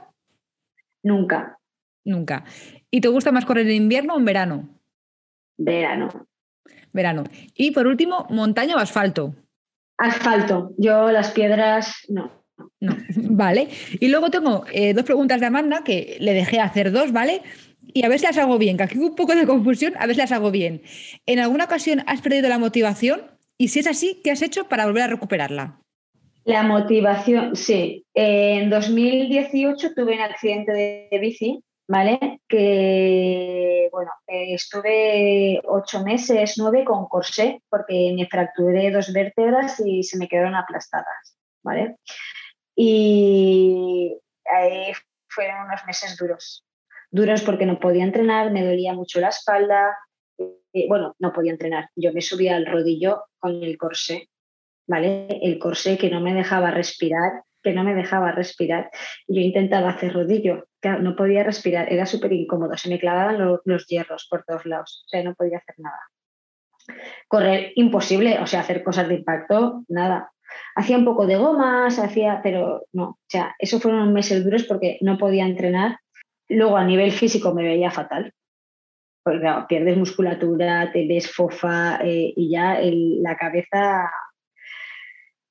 Nunca. Nunca. ¿Y te gusta más correr en invierno o en verano? Verano. Verano. Y por último, montaña o asfalto. Asfalto. Yo las piedras no. No, vale. Y luego tengo eh, dos preguntas de Amanda que le dejé hacer dos, ¿vale? Y a ver si las hago bien, que aquí hubo un poco de confusión, a ver si las hago bien. ¿En alguna ocasión has perdido la motivación? Y si es así, ¿qué has hecho para volver a recuperarla? La motivación, sí. En 2018 tuve un accidente de bici ¿vale? Que, bueno, estuve ocho meses, nueve con corsé, porque me fracturé dos vértebras y se me quedaron aplastadas, ¿vale? Y ahí fueron unos meses duros. Duros porque no podía entrenar, me dolía mucho la espalda. Bueno, no podía entrenar. Yo me subía al rodillo con el corsé, ¿vale? El corsé que no me dejaba respirar que no me dejaba respirar. Yo intentaba hacer rodillo, no podía respirar, era súper incómodo, se me clavaban los, hierros por todos lados, o sea, no podía hacer nada. Correr, imposible, o sea, hacer cosas de impacto, nada. Hacía un poco de gomas, hacía, pero no, o sea, eso fueron meses duros porque no podía entrenar. Luego a nivel físico me veía fatal, porque pierdes musculatura, te ves fofa eh, y ya la cabeza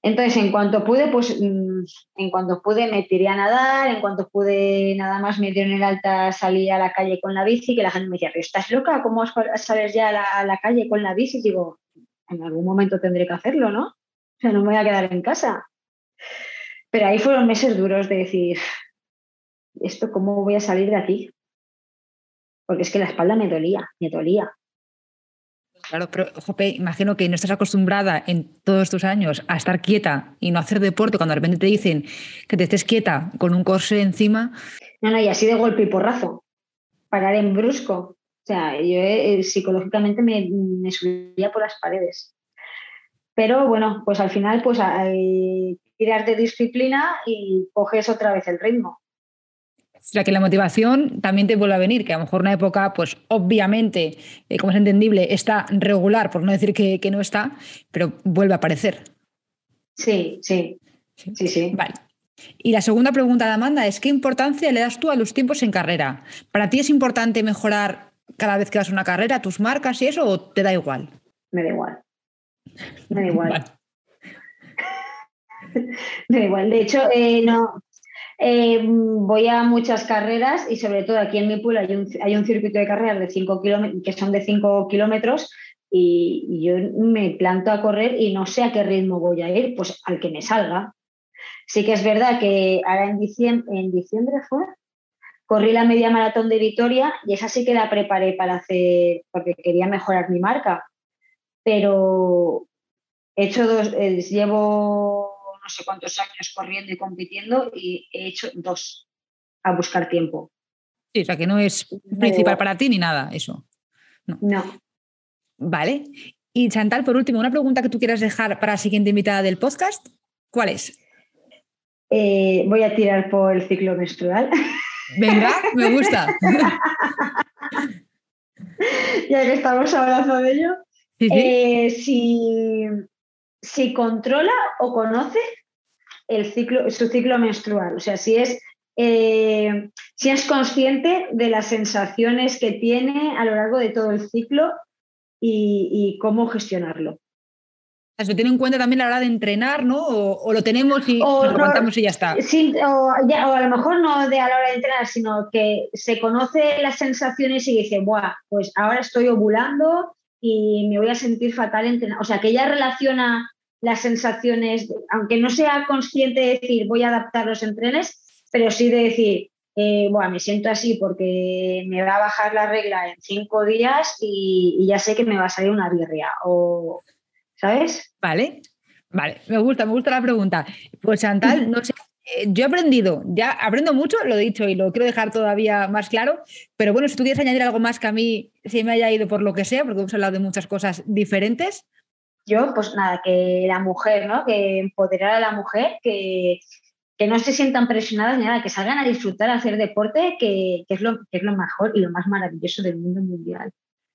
entonces, en cuanto pude, pues mm, en cuanto pude me tiré a nadar, en cuanto pude nada más me dieron el alta, salí a la calle con la bici, que la gente me decía, pero estás loca, ¿cómo sales ya a la, calle con la bici? Digo, en algún momento tendré que hacerlo, ¿no? O sea, no me voy a quedar en casa. Pero ahí fueron meses duros de decir, ¿esto cómo voy a salir de aquí? Porque es que la espalda me dolía, me dolía. Claro, pero Jope, imagino que no estás acostumbrada en todos tus años a estar quieta y no hacer deporte cuando de repente te dicen que te estés quieta con un corsé encima. No, no, y así de golpe y porrazo. Parar en brusco. O sea, yo eh, psicológicamente me, subía por las paredes. Pero bueno, pues al final pues tiras de disciplina y coges otra vez el ritmo. O sea, que la motivación también te vuelve a venir, que a lo mejor una época, pues obviamente, eh, como es entendible, está regular, por no decir que, no está, pero vuelve a aparecer. Sí, sí, sí, sí. Vale. Y la segunda pregunta de Amanda es, ¿qué importancia le das tú a los tiempos en carrera? ¿Para ti es importante mejorar cada vez que vas a una carrera, tus marcas y eso, o te da igual? Me da igual. Me da igual. me da igual. De hecho, eh, no, eh, voy a muchas carreras y sobre todo aquí en mi pueblo hay un, circuito de carreras de 5 que son de 5 kilómetros y, yo me planto a correr y no sé a qué ritmo voy a ir, pues al que me salga. Sí que es verdad que ahora en diciembre, en diciembre fue, corrí la media maratón de Vitoria y esa sí que la preparé para hacer, porque quería mejorar mi marca. Pero he hecho dos, eh, llevo no sé cuántos años corriendo y compitiendo y he hecho dos a buscar tiempo. Sí, o sea que no es principal para ti ni nada, eso. No. Vale. Y Chantal, por último, una pregunta que tú quieras dejar para la siguiente invitada del podcast. ¿Cuál es? Eh, voy a tirar por el ciclo menstrual. Venga, me gusta. ya que estamos hablando de ello. Eh, si, si controla o conoce el ciclo, su ciclo menstrual. O sea, si es, eh, si es consciente de las sensaciones que tiene a lo largo de todo el ciclo y, cómo gestionarlo. Se tiene en cuenta también a la hora de entrenar, ¿no? O, lo tenemos y lo aguantamos y ya está. o, a lo mejor no de a la hora de entrenar, sino que se conoce las sensaciones y dice, Buah, pues ahora estoy ovulando y me voy a sentir fatal entrenar. O sea, que ella relaciona las sensaciones, aunque no sea consciente de decir voy a adaptar los entrenes, pero sí de decir, eh, bueno, me siento así porque me va a bajar la regla en cinco días y, ya sé que me va a salir una birria. O, ¿Sabes? Vale, vale, me gusta, me gusta la pregunta. Pues Chantal, no sé, yo he aprendido, ya aprendo mucho, lo he dicho y lo quiero dejar todavía más claro, pero bueno, si tú quieres añadir algo más que a mí se me haya ido por lo que sea, porque hemos hablado de muchas cosas diferentes, yo, pues nada, que la mujer, ¿no? Que empoderar a la mujer, que, que no se sientan presionadas ni nada, que salgan a disfrutar, a hacer deporte, que, es lo, que es lo mejor y lo más maravilloso del mundo mundial.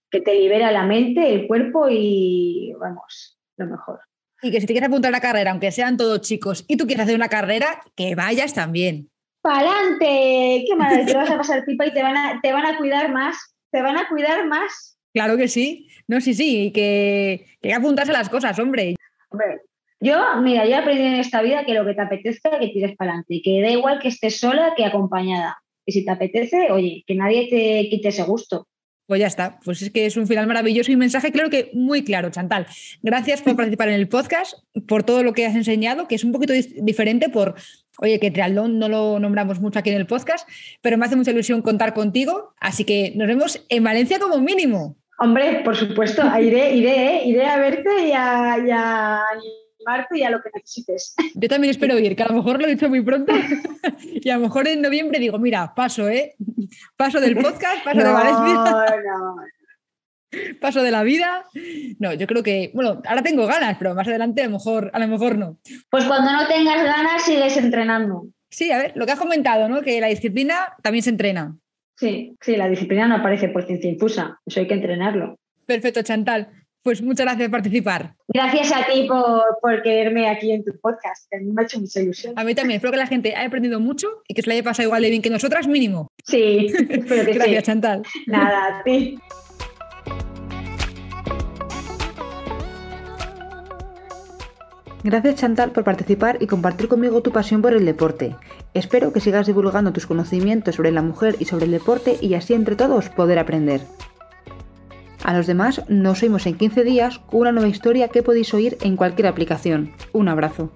Que te libera la mente, el cuerpo y, vamos, lo mejor. Y que si te quieres apuntar a la carrera, aunque sean todos chicos, y tú quieres hacer una carrera, que vayas también. ¡Pa'lante! ¡Qué madre! Te vas a pasar pipa y te van a, te van a cuidar más. Te van a cuidar más. Claro que sí. No, sí, sí. Que, que hay que apuntarse a las cosas, hombre. Hombre, yo, mira, yo he aprendido en esta vida que lo que te apetezca, que tires para adelante. Que da igual que estés sola que acompañada. Y si te apetece, oye, que nadie te quite ese gusto. Pues ya está, pues es que es un final maravilloso y un mensaje creo que muy claro, Chantal. Gracias por participar en el podcast, por todo lo que has enseñado, que es un poquito diferente por, oye, que triatlón no lo nombramos mucho aquí en el podcast, pero me hace mucha ilusión contar contigo, así que nos vemos en Valencia como mínimo. Hombre, por supuesto, iré, iré, ¿eh? iré a verte y a Marte y a lo que necesites. Yo también espero ir, que a lo mejor lo he dicho muy pronto y a lo mejor en noviembre digo, mira, paso, ¿eh? Paso del podcast, paso de Valencia. No. Paso de la vida. No, yo creo que, bueno, ahora tengo ganas, pero más adelante a lo mejor, a lo mejor no. Pues cuando no tengas ganas, sigues entrenando. Sí, a ver, lo que has comentado, ¿no? Que la disciplina también se entrena. Sí, sí, la disciplina no aparece por ciencia infusa, eso hay que entrenarlo. Perfecto, Chantal. Pues muchas gracias por participar. Gracias a ti por, por quererme aquí en tu podcast, que a mí me ha hecho mucha ilusión. A mí también, espero que la gente haya aprendido mucho y que se le haya pasado igual de bien que nosotras, mínimo. Sí, espero que Gracias, Chantal. Nada, a ti. Gracias Chantal por participar y compartir conmigo tu pasión por el deporte. Espero que sigas divulgando tus conocimientos sobre la mujer y sobre el deporte y así entre todos poder aprender. A los demás nos oímos en 15 días con una nueva historia que podéis oír en cualquier aplicación. Un abrazo.